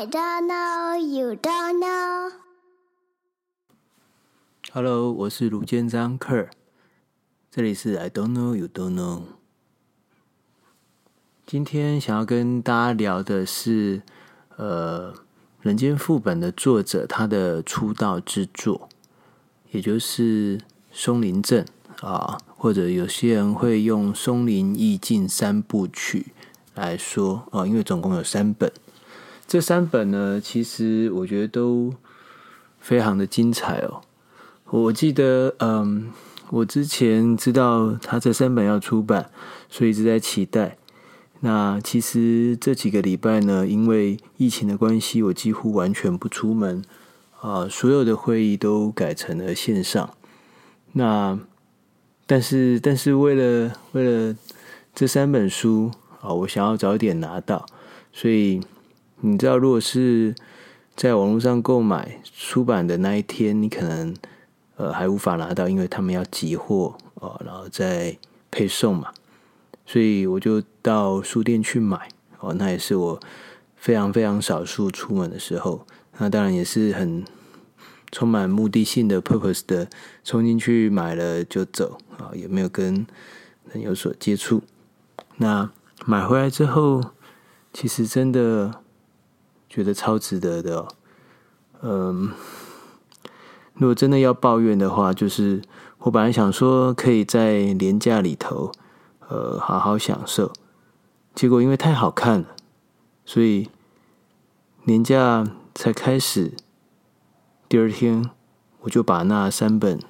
I don't know, you don't know. Hello，我是卢建章 Kurt，这里是 I don't know, you don't know。今天想要跟大家聊的是，呃，《人间副本》的作者他的出道之作，也就是松林镇啊，或者有些人会用《松林意境三部曲》来说啊，因为总共有三本。这三本呢，其实我觉得都非常的精彩哦。我记得，嗯，我之前知道他这三本要出版，所以一直在期待。那其实这几个礼拜呢，因为疫情的关系，我几乎完全不出门啊，所有的会议都改成了线上。那但是，但是为了为了这三本书啊，我想要早点拿到，所以。你知道，如果是在网络上购买出版的那一天，你可能呃还无法拿到，因为他们要集货哦，然后再配送嘛。所以我就到书店去买哦，那也是我非常非常少数出门的时候。那当然也是很充满目的性的 purpose 的，冲进去买了就走啊，也没有跟人有所接触。那买回来之后，其实真的。觉得超值得的哦，嗯，如果真的要抱怨的话，就是我本来想说可以在年假里头，呃，好好享受，结果因为太好看了，所以年假才开始，第二天我就把那三本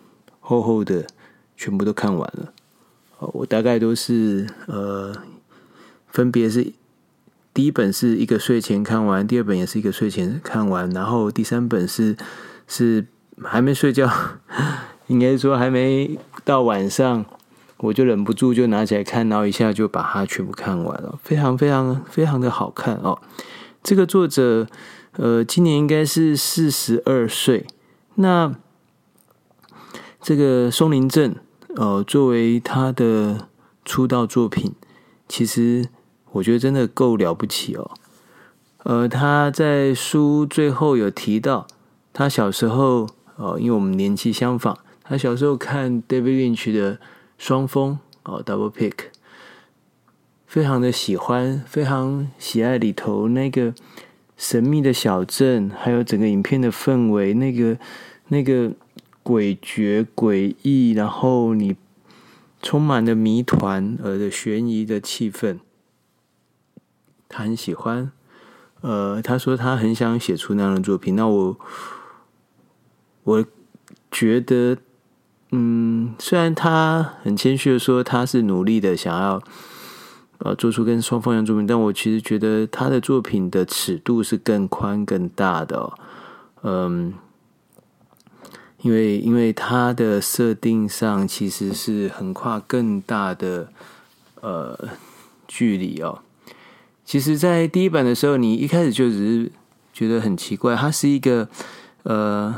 厚厚的全部都看完了。我大概都是呃，分别是。第一本是一个睡前看完，第二本也是一个睡前看完，然后第三本是是还没睡觉，应该说还没到晚上，我就忍不住就拿起来看，然后一下就把它全部看完了，非常非常非常的好看哦。这个作者呃今年应该是四十二岁，那这个松林镇呃作为他的出道作品，其实。我觉得真的够了不起哦，呃，他在书最后有提到，他小时候哦，因为我们年纪相仿，他小时候看 David Lynch 的《双峰》哦，《Double Pick》，非常的喜欢，非常喜爱里头那个神秘的小镇，还有整个影片的氛围，那个那个诡谲诡异，然后你充满了谜团呃的悬疑的气氛。他很喜欢，呃，他说他很想写出那样的作品。那我，我觉得，嗯，虽然他很谦虚的说他是努力的想要，呃，做出跟双峰一样作品，但我其实觉得他的作品的尺度是更宽更大的哦，嗯，因为因为他的设定上其实是横跨更大的呃距离哦。其实，在第一版的时候，你一开始就只是觉得很奇怪，它是一个呃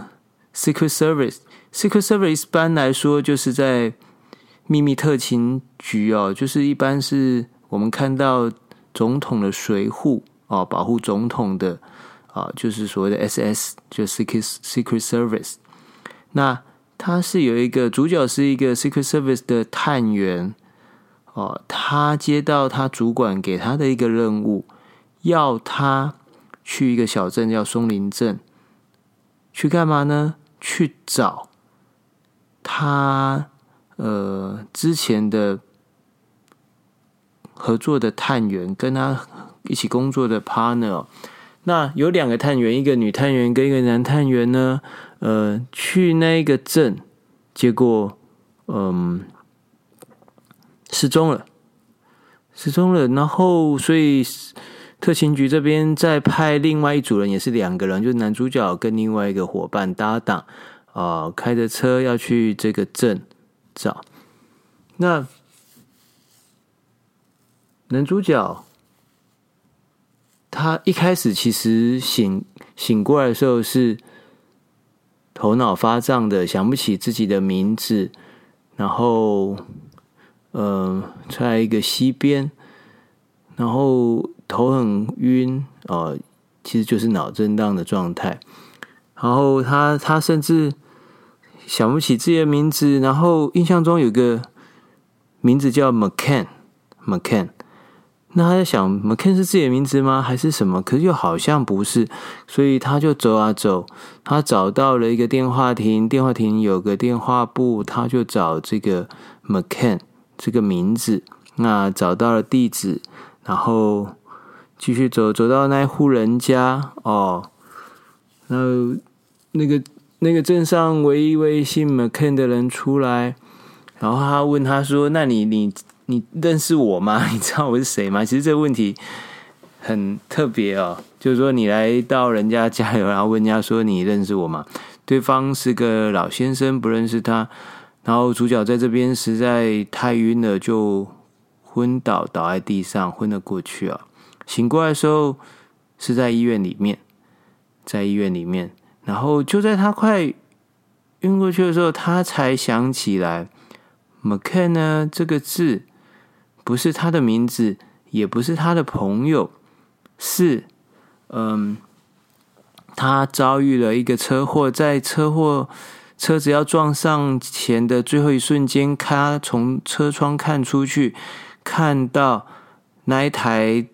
，Secret Service。Secret Service 一般来说就是在秘密特勤局哦，就是一般是我们看到总统的随扈哦，保护总统的啊，就是所谓的 SS，就 Secret Secret Service。那它是有一个主角是一个 Secret Service 的探员。哦，他接到他主管给他的一个任务，要他去一个小镇叫松林镇，去干嘛呢？去找他呃之前的合作的探员，跟他一起工作的 partner。那有两个探员，一个女探员跟一个男探员呢，呃，去那个镇，结果嗯。失踪了，失踪了。然后，所以特勤局这边再派另外一组人，也是两个人，就是男主角跟另外一个伙伴搭档，啊、呃，开着车要去这个镇找。那男主角他一开始其实醒醒过来的时候是头脑发胀的，想不起自己的名字，然后。呃，在一个溪边，然后头很晕啊、呃，其实就是脑震荡的状态。然后他他甚至想不起自己的名字，然后印象中有个名字叫 McCann，McCann。那他在想，McCann 是自己的名字吗？还是什么？可是又好像不是，所以他就走啊走，他找到了一个电话亭，电话亭有个电话簿，他就找这个 McCann 这个名字，那找到了地址，然后继续走，走到那户人家哦，然后那个那个镇上唯一一位姓 McCann 的人出来，然后他问他说：“那你你？”你认识我吗？你知道我是谁吗？其实这个问题很特别哦，就是说你来到人家家里，然后问人家说你认识我吗？对方是个老先生，不认识他。然后主角在这边实在太晕了，就昏倒，倒在地上，昏了过去啊。醒过来的时候是在医院里面，在医院里面。然后就在他快晕过去的时候，他才想起来，McCann 呢这个字。不是他的名字，也不是他的朋友，是，嗯，他遭遇了一个车祸，在车祸车子要撞上前的最后一瞬间，他从车窗看出去，看到那一台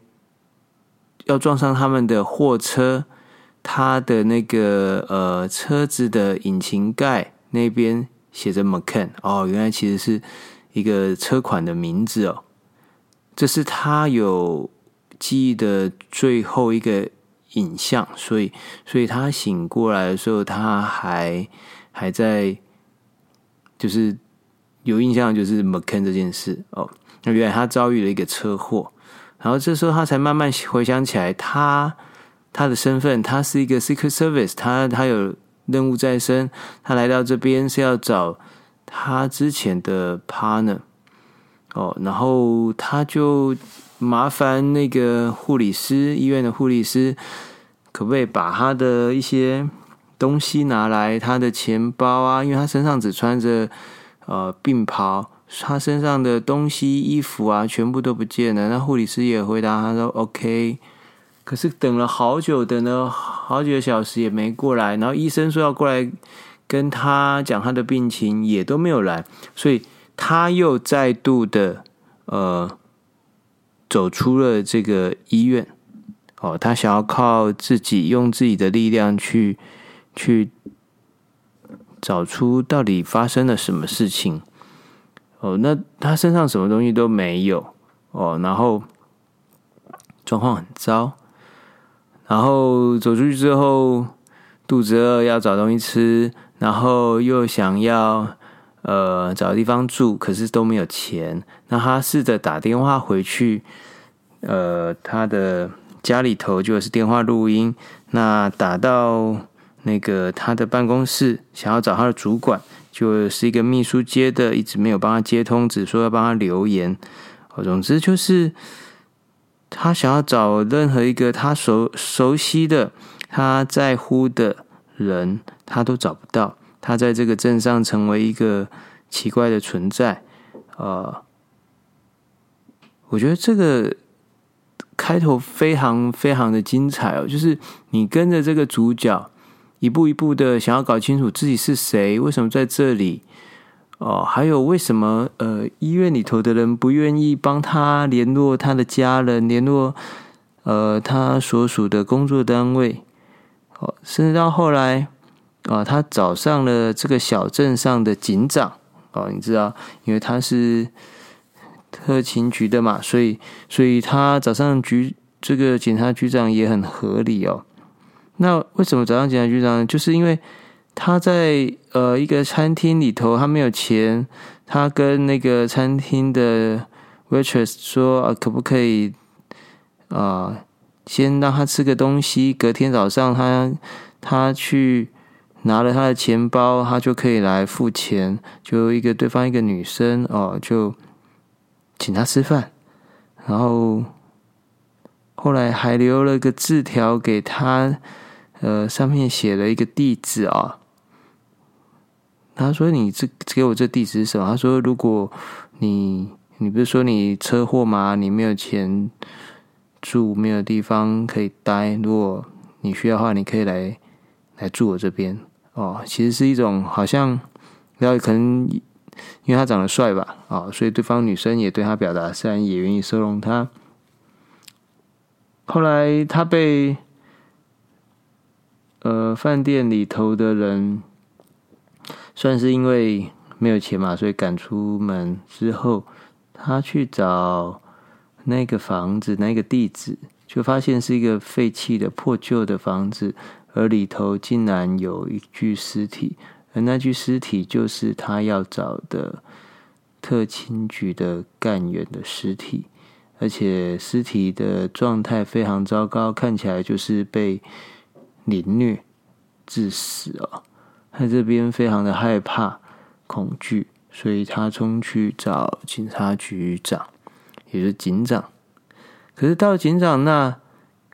要撞上他们的货车，他的那个呃车子的引擎盖那边写着 McCann，哦，原来其实是一个车款的名字哦。这是他有记忆的最后一个影像，所以，所以他醒过来的时候，他还还在，就是有印象，就是 McCann 这件事哦。那原来他遭遇了一个车祸，然后这时候他才慢慢回想起来，他他的身份，他是一个 Secret Service，他他有任务在身，他来到这边是要找他之前的 partner。哦，然后他就麻烦那个护理师，医院的护理师，可不可以把他的一些东西拿来？他的钱包啊，因为他身上只穿着呃病袍，他身上的东西、衣服啊，全部都不见了。那护理师也回答他说：“OK。”可是等了好久，等了好几个小时也没过来。然后医生说要过来跟他讲他的病情，也都没有来，所以。他又再度的呃走出了这个医院哦，他想要靠自己用自己的力量去去找出到底发生了什么事情哦。那他身上什么东西都没有哦，然后状况很糟，然后走出去之后肚子饿要找东西吃，然后又想要。呃，找地方住，可是都没有钱。那他试着打电话回去，呃，他的家里头就是电话录音。那打到那个他的办公室，想要找他的主管，就是一个秘书接的，一直没有帮他接通，只说要帮他留言。总之就是他想要找任何一个他熟熟悉的、他在乎的人，他都找不到。他在这个镇上成为一个奇怪的存在，呃，我觉得这个开头非常非常的精彩哦，就是你跟着这个主角一步一步的想要搞清楚自己是谁，为什么在这里，哦，还有为什么呃医院里头的人不愿意帮他联络他的家人，联络呃他所属的工作单位，哦，甚至到后来。啊，他找上了这个小镇上的警长哦，你知道，因为他是特勤局的嘛，所以，所以他找上局这个警察局长也很合理哦。那为什么找上警察局长？就是因为他在呃一个餐厅里头，他没有钱，他跟那个餐厅的 waitress 说啊，可不可以啊，先让他吃个东西，隔天早上他他去。拿了他的钱包，他就可以来付钱。就一个对方一个女生哦，就请他吃饭，然后后来还留了个字条给他，呃，上面写了一个地址啊、他说：“你这给我这地址是什么？”他说：“如果你你不是说你车祸吗？你没有钱住，没有地方可以待。如果你需要的话，你可以来来住我这边哦。其实是一种好像，然后可能因为他长得帅吧，哦，所以对方女生也对他表达善意，也愿意收容他。后来他被呃饭店里头的人算是因为没有钱嘛，所以赶出门之后，他去找那个房子那个地址，就发现是一个废弃的破旧的房子，而里头竟然有一具尸体，而那具尸体就是他要找的特勤局的干员的尸体。而且尸体的状态非常糟糕，看起来就是被凌虐致死哦。他这边非常的害怕、恐惧，所以他冲去找警察局长，也就是警长。可是到警长那，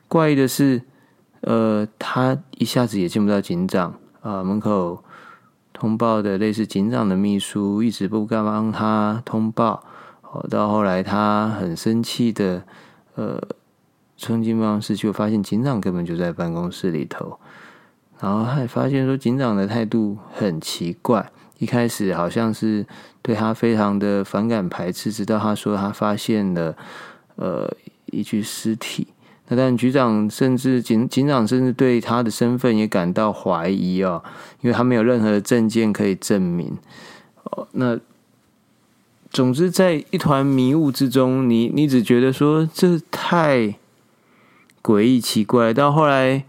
怪异的是，呃，他一下子也见不到警长啊、呃。门口通报的类似警长的秘书一直不敢帮他通报。到后来，他很生气的，呃，冲进办公室，就发现警长根本就在办公室里头。然后他也发现说，警长的态度很奇怪。一开始好像是对他非常的反感排斥，直到他说他发现了呃一具尸体。那但局长甚至警警长甚至对他的身份也感到怀疑哦，因为他没有任何的证件可以证明。哦，那。总之，在一团迷雾之中，你你只觉得说这太诡异奇怪。到后来，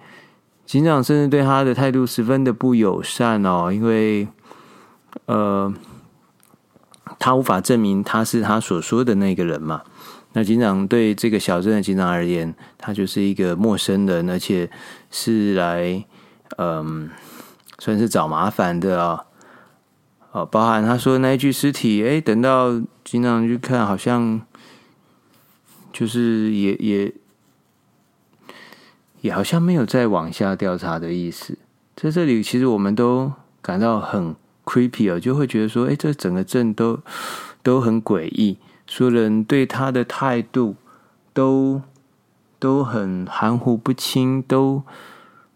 警长甚至对他的态度十分的不友善哦，因为呃，他无法证明他是他所说的那个人嘛。那警长对这个小镇的警长而言，他就是一个陌生人，而且是来嗯、算是找麻烦的啊、哦。哦，包含他说的那一具尸体，哎，等到警长去看，好像就是也也好像没有再往下调查的意思。在这里，其实我们都感到很 creepy 哦，就会觉得说，哎，这整个镇都都很诡异，所有人对他的态度都都很含糊不清，都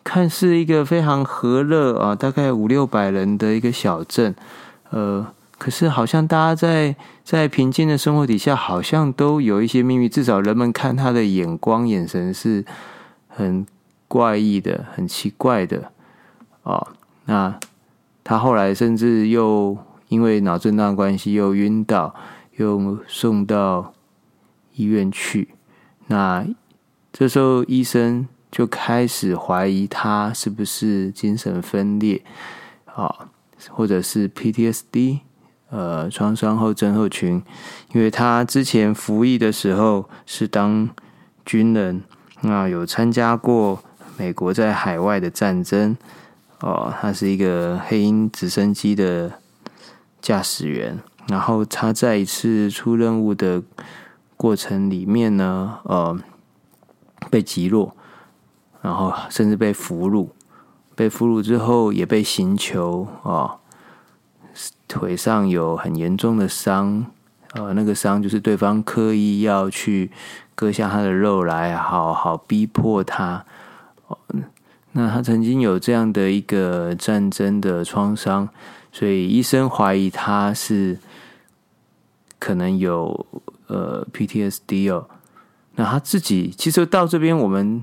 看似一个非常和乐啊，大概五六百人的一个小镇。呃，可是好像大家在在平静的生活底下，好像都有一些秘密。至少人们看他的眼光、眼神是很怪异的、很奇怪的哦，那他后来甚至又因为脑震荡关系又晕倒，又送到医院去。那这时候医生就开始怀疑他是不是精神分裂啊？或者是 PTSD，呃，创伤后症候群，因为他之前服役的时候是当军人，那有参加过美国在海外的战争，哦，他是一个黑鹰直升机的驾驶员，然后他在一次出任务的过程里面呢，呃，被击落，然后甚至被俘虏。被俘虏之后，也被刑求哦，腿上有很严重的伤，呃，那个伤就是对方刻意要去割下他的肉来，好好逼迫他。那他曾经有这样的一个战争的创伤，所以医生怀疑他是可能有呃 PTSD 哦。那他自己其实到这边，我们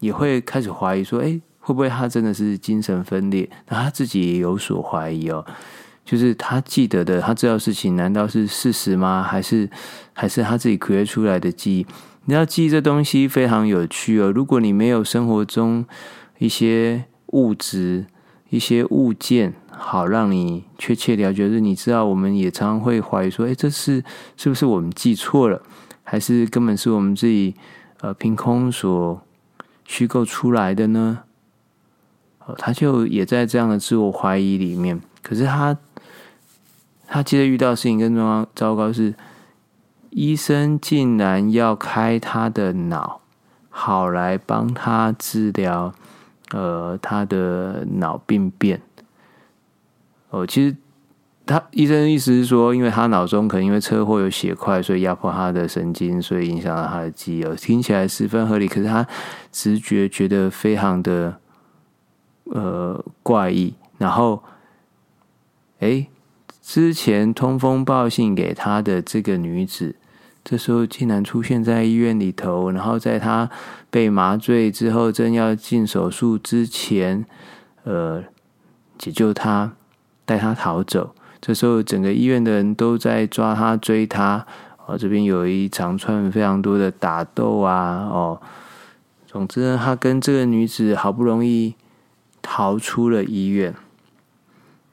也会开始怀疑说，哎。会不会他真的是精神分裂？那他自己也有所怀疑哦。就是他记得的，他知道事情，难道是事实吗？还是还是他自己 create 出来的记忆？你要记这东西非常有趣哦。如果你没有生活中一些物质、一些物件，好让你确切了解，就是你知道，我们也常常会怀疑说：哎，这是是不是我们记错了？还是根本是我们自己呃凭空所虚构出来的呢？哦他就也在这样的自我怀疑里面，可是他他接着遇到的事情更糟糟糕，是医生竟然要开他的脑，好来帮他治疗，呃，他的脑病变。哦，其实他医生的意思是说，因为他脑中可能因为车祸有血块，所以压迫他的神经，所以影响到他的肌肉，听起来十分合理。可是他直觉觉得非常的呃怪异。然后，哎，之前通风报信给他的这个女子，这时候竟然出现在医院里头。然后在他被麻醉之后，正要进手术之前，呃，解救他，带他逃走。这时候，整个医院的人都在抓他、追他。哦，这边有一长串非常多的打斗啊！哦，总之呢，他跟这个女子好不容易逃出了医院，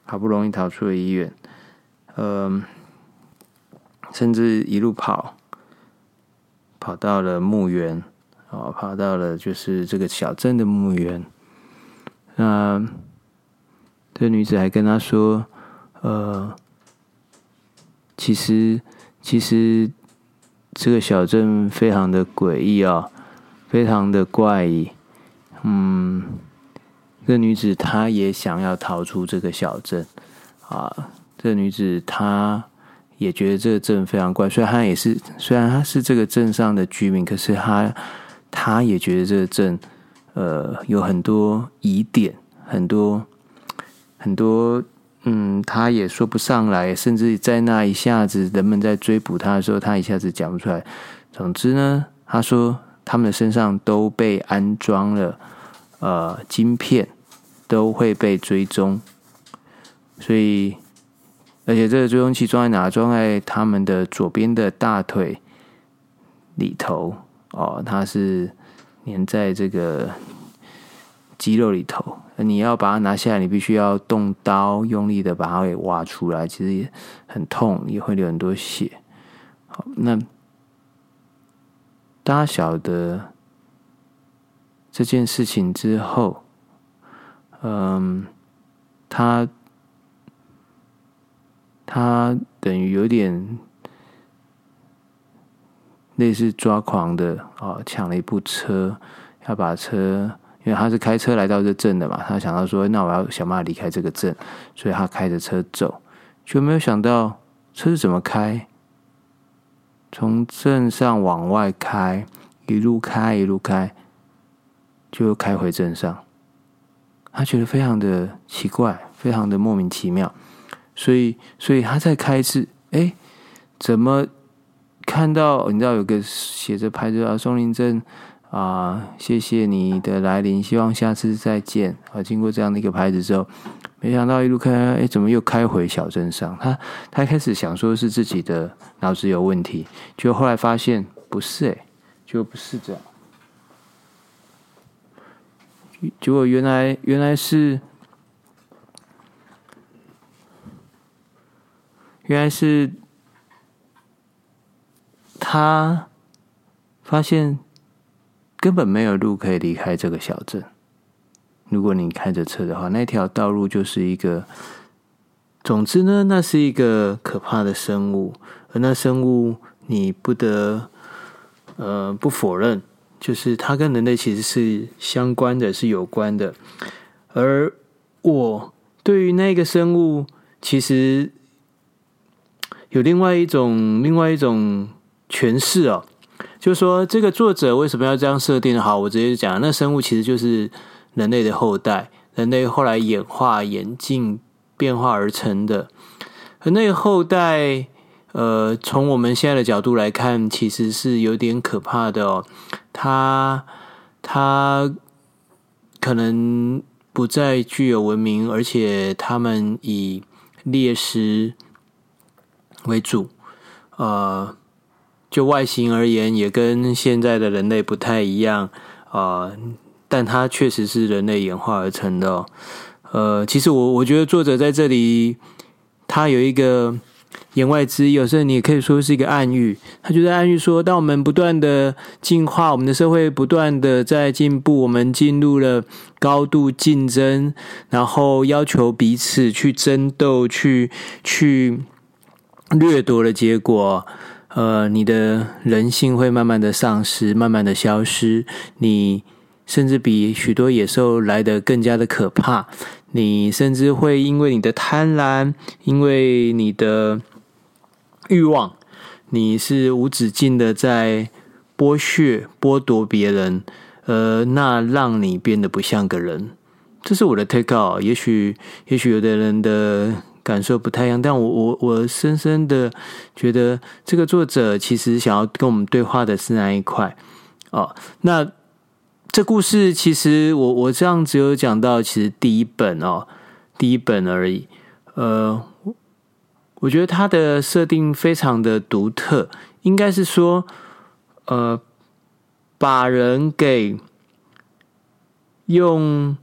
好不容易逃出了医院，嗯，甚至一路跑，跑到了墓园，哦，跑到了就是这个小镇的墓园。那这女子还跟他说。呃，其实其实这个小镇非常的诡异啊，非常的怪异。嗯，这女子她也想要逃出这个小镇啊。这女子她也觉得这个镇非常怪，虽然他也是虽然他是这个镇上的居民，可是他他也觉得这个镇呃有很多疑点，很多很多。嗯，他也说不上来，甚至在那一下子，人们在追捕他的时候，他一下子讲不出来。总之呢，他说他们的身上都被安装了呃晶片，都会被追踪。所以，而且这个追踪器装在哪？装在他们的左边的大腿里头哦，它是粘在这个肌肉里头。你要把它拿下来，你必须要动刀，用力的把它给挖出来，其实也很痛，也会流很多血。好，那大家晓得这件事情之后，嗯，他他等于有点类似抓狂的啊，抢了一部车，要把车。因为他是开车来到这镇的嘛，他想到说，那我要想办法离开这个镇，所以他开着车走，就没有想到车是怎么开，从镇上往外开，一路开一路开，就开回镇上。他觉得非常的奇怪，非常的莫名其妙，所以，所以他在开次，哎，怎么看到？你知道有个写着牌子啊，松林镇。啊，谢谢你的来临，希望下次再见。啊，经过这样的一个牌子之后，没想到一路开，哎，怎么又开回小镇上？他他开始想说是自己的脑子有问题，结果后来发现不是，哎，就不是这样。结果原来原来是原来是他发现。根本没有路可以离开这个小镇。如果你开着车的话，那条道路就是一个……总之呢，那是一个可怕的生物。而那生物，你不得呃不否认，就是它跟人类其实是相关的，是有关的。而我对于那个生物，其实有另外一种另外一种诠释哦。就是说，这个作者为什么要这样设定？好，我直接讲，那生物其实就是人类的后代，人类后来演化、演进、变化而成的。而那个后代，呃，从我们现在的角度来看，其实是有点可怕的哦。它，它可能不再具有文明，而且他们以猎食为主，呃。就外形而言，也跟现在的人类不太一样啊、呃，但它确实是人类演化而成的、呃，其实我我觉得作者在这里，他有一个言外之意，有时候你也可以说是一个暗喻。他就在暗喻说，当我们不断的进化，我们的社会不断的在进步，我们进入了高度竞争，然后要求彼此去争斗、去去掠夺的结果。呃，你的人性会慢慢的丧失，慢慢的消失。你甚至比许多野兽来得更加的可怕。你甚至会因为你的贪婪，因为你的欲望，你是无止境的在剥削、剥夺别人，呃，那让你变得不像个人。这是我的 take out。也许，也许有的人的感受不太一样，但我我我深深的觉得，这个作者其实想要跟我们对话的是那一块哦。那这故事其实我我这样只有讲到其实第一本哦，第一本而已。呃，我觉得它的设定非常的独特，应该是说，呃，把人给用。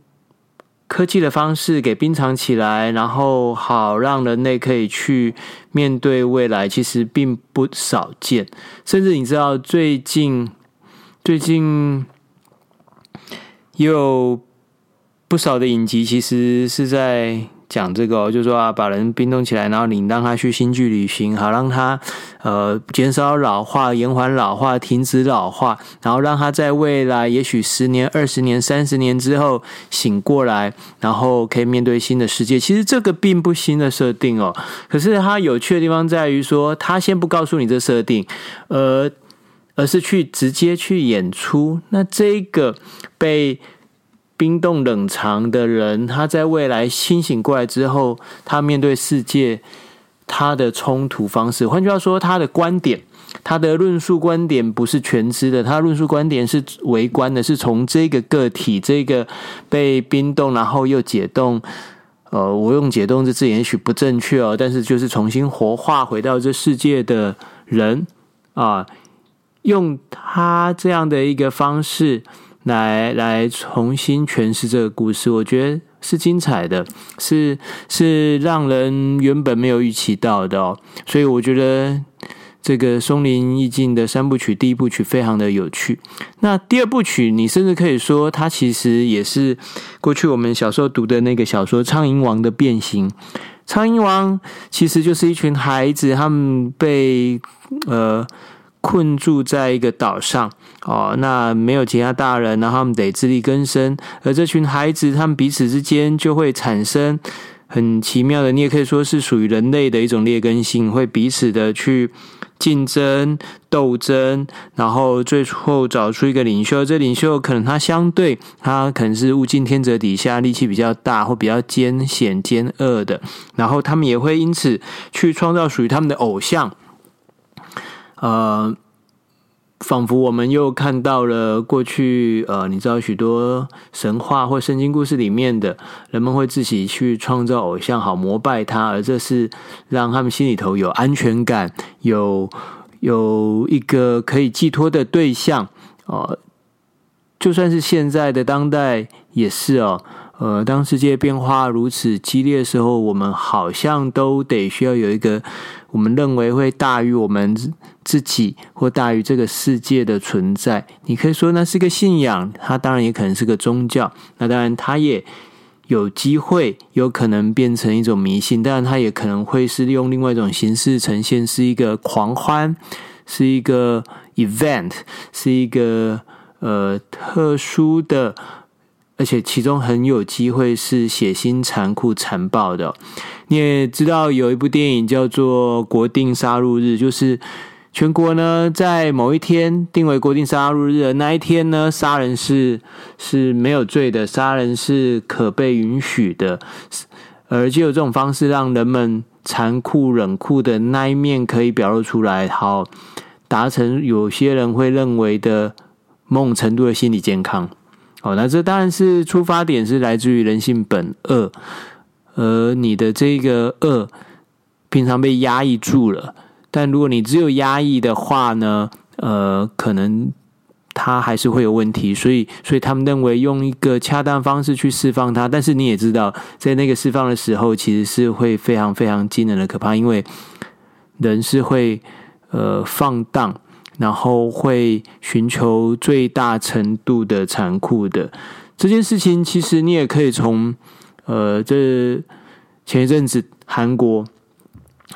科技的方式给冰藏起来，然后好让人类可以去面对未来，其实并不少见。甚至你知道，最近最近有不少的影集，其实是在。讲这个哦，就是说啊，把人冰冻起来，然后你让他去星际旅行，好让他呃减少老化、延缓老化、停止老化，然后让他在未来也许十年、二十年、三十年之后醒过来，然后可以面对新的世界。其实这个并不新的设定哦，可是它有趣的地方在于说，他先不告诉你这设定，而而是去直接去演出。那这个被。冰冻冷藏的人，他在未来清醒过来之后，他面对世界，他的冲突方式，换句话说，他的观点，他的论述观点不是全知的，他论述观点是微观的，是从这个个体，这个被冰冻然后又解冻，呃，我用解冻这字也许不正确哦，但是就是重新活化回到这世界的人啊，用他这样的一个方式。来来重新诠释这个故事，我觉得是精彩的，是是让人原本没有预期到的哦。所以我觉得这个松林意境的三部曲，第一部曲非常的有趣。那第二部曲，你甚至可以说，它其实也是过去我们小时候读的那个小说《苍蝇王》的变形。苍蝇王其实就是一群孩子，他们被呃。困住在一个岛上哦，那没有其他大人，然后他们得自力更生。而这群孩子，他们彼此之间就会产生很奇妙的，你也可以说是属于人类的一种劣根性，会彼此的去竞争、斗争，然后最后找出一个领袖。这领袖可能他相对他可能是物竞天择底下力气比较大或比较艰险艰恶的，然后他们也会因此去创造属于他们的偶像。呃，仿佛我们又看到了过去，呃，你知道许多神话或圣经故事里面的人们会自己去创造偶像，好膜拜他，而这是让他们心里头有安全感，有有一个可以寄托的对象。呃，就算是现在的当代也是哦。呃，当世界变化如此激烈的时候，我们好像都得需要有一个我们认为会大于我们。自己或大于这个世界的存在，你可以说那是个信仰，它当然也可能是个宗教。那当然，它也有机会有可能变成一种迷信，当然，它也可能会是利用另外一种形式呈现，是一个狂欢，是一个 event，是一个呃特殊的，而且其中很有机会是血腥、残酷、残暴的。你也知道有一部电影叫做《国定杀戮日》，就是。全国呢，在某一天定为国定杀戮日的那一天呢，杀人是是没有罪的，杀人是可被允许的，而就有这种方式，让人们残酷冷酷的那一面可以表露出来，好达成有些人会认为的某种程度的心理健康。哦，那这当然是出发点是来自于人性本恶，而你的这个恶平常被压抑住了。但如果你只有压抑的话呢，呃，可能它还是会有问题，所以，所以他们认为用一个恰当方式去释放它。但是你也知道，在那个释放的时候，其实是会非常非常惊人的可怕，因为人是会呃放荡，然后会寻求最大程度的残酷的。这件事情，其实你也可以从呃，这前一阵子韩国。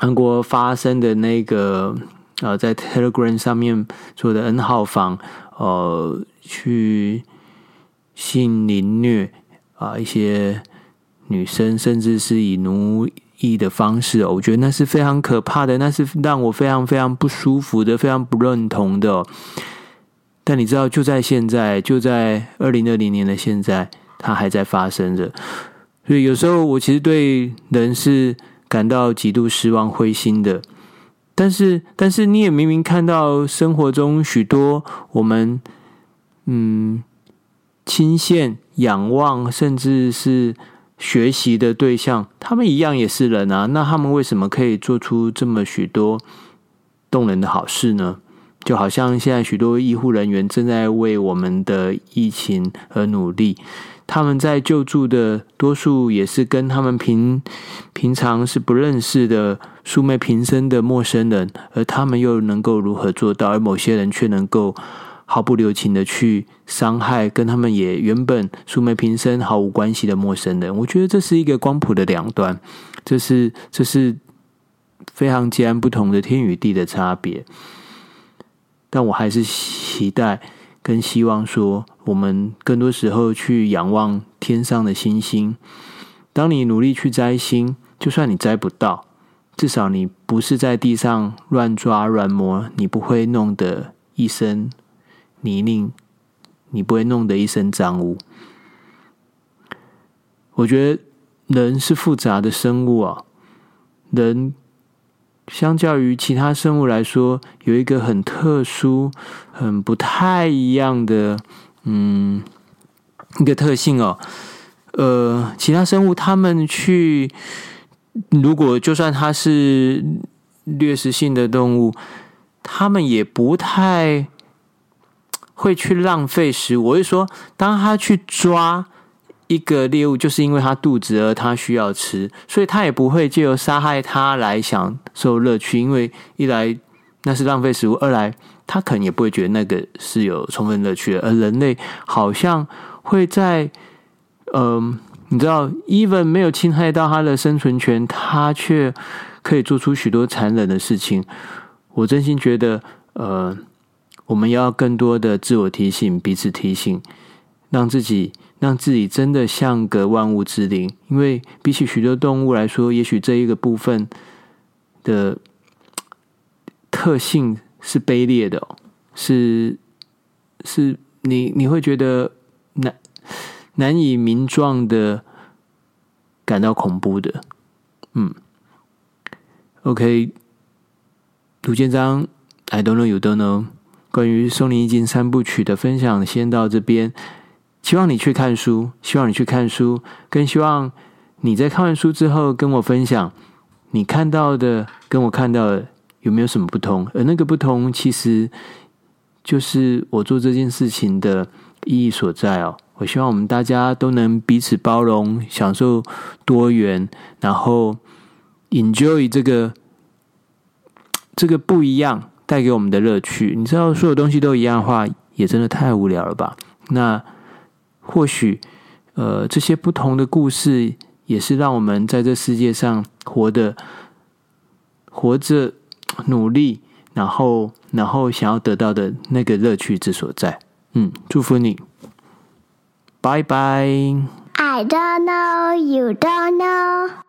韩国发生的那个呃，在 Telegram 上面做的 N 号房，呃，去性凌虐啊、一些女生，甚至是以奴役的方式，我觉得那是非常可怕的，那是让我非常非常不舒服的，非常不认同的。但你知道，就在现在，就在二零二零年的现在，它还在发生着。所以有时候我其实对人是感到极度失望、灰心的。但是，但是你也明明看到生活中许多我们嗯钦羡、仰望，甚至是学习的对象，他们一样也是人啊。那他们为什么可以做出这么许多动人的好事呢？就好像现在许多医护人员正在为我们的疫情而努力。他们在救助的多数也是跟他们平平常是不认识的素昧平生的陌生人，而他们又能够如何做到？而某些人却能够毫不留情的去伤害跟他们也原本素昧平生毫无关系的陌生人。我觉得这是一个光谱的两端，这是这是非常截然不同的天与地的差别。但我还是期待。更希望说，我们更多时候去仰望天上的星星。当你努力去摘星，就算你摘不到，至少你不是在地上乱抓乱摸，你不会弄得一身泥泞，你不会弄得一身脏污。我觉得人是复杂的生物啊，人。相较于其他生物来说，有一个很特殊、很不太一样的，嗯，一个特性哦。呃，其他生物他们去，如果就算它是掠食性的动物，他们也不太会去浪费食物。我是说，当他去抓。一个猎物就是因为它肚子饿，它需要吃，所以它也不会借由杀害它来享受乐趣。因为一来那是浪费食物，二来它可能也不会觉得那个是有充分乐趣的。而人类好像会在，嗯、你知道，even 没有侵害到它的生存权，它却可以做出许多残忍的事情。我真心觉得，呃，我们要更多的自我提醒，彼此提醒，让自己。让自己真的像个万物之灵，因为比起许多动物来说，也许这一个部分的特性是卑劣的，是是你你会觉得难难以名状的感到恐怖的。嗯，OK，卢建彰，I don't know you don't know，关于《松林一经》三部曲的分享先到这边。希望你去看书，希望你去看书，更希望你在看完书之后跟我分享你看到的跟我看到的有没有什么不同，而那个不同其实就是我做这件事情的意义所在哦。我希望我们大家都能彼此包容，享受多元，然后 enjoy 这个这个不一样带给我们的乐趣。你知道，所有东西都一样的话，也真的太无聊了吧？那。或许，呃，这些不同的故事也是让我们在这世界上活的、活着、努力，然后，然后想要得到的那个乐趣之所在。嗯，祝福你，拜拜。I don't know, you don't know.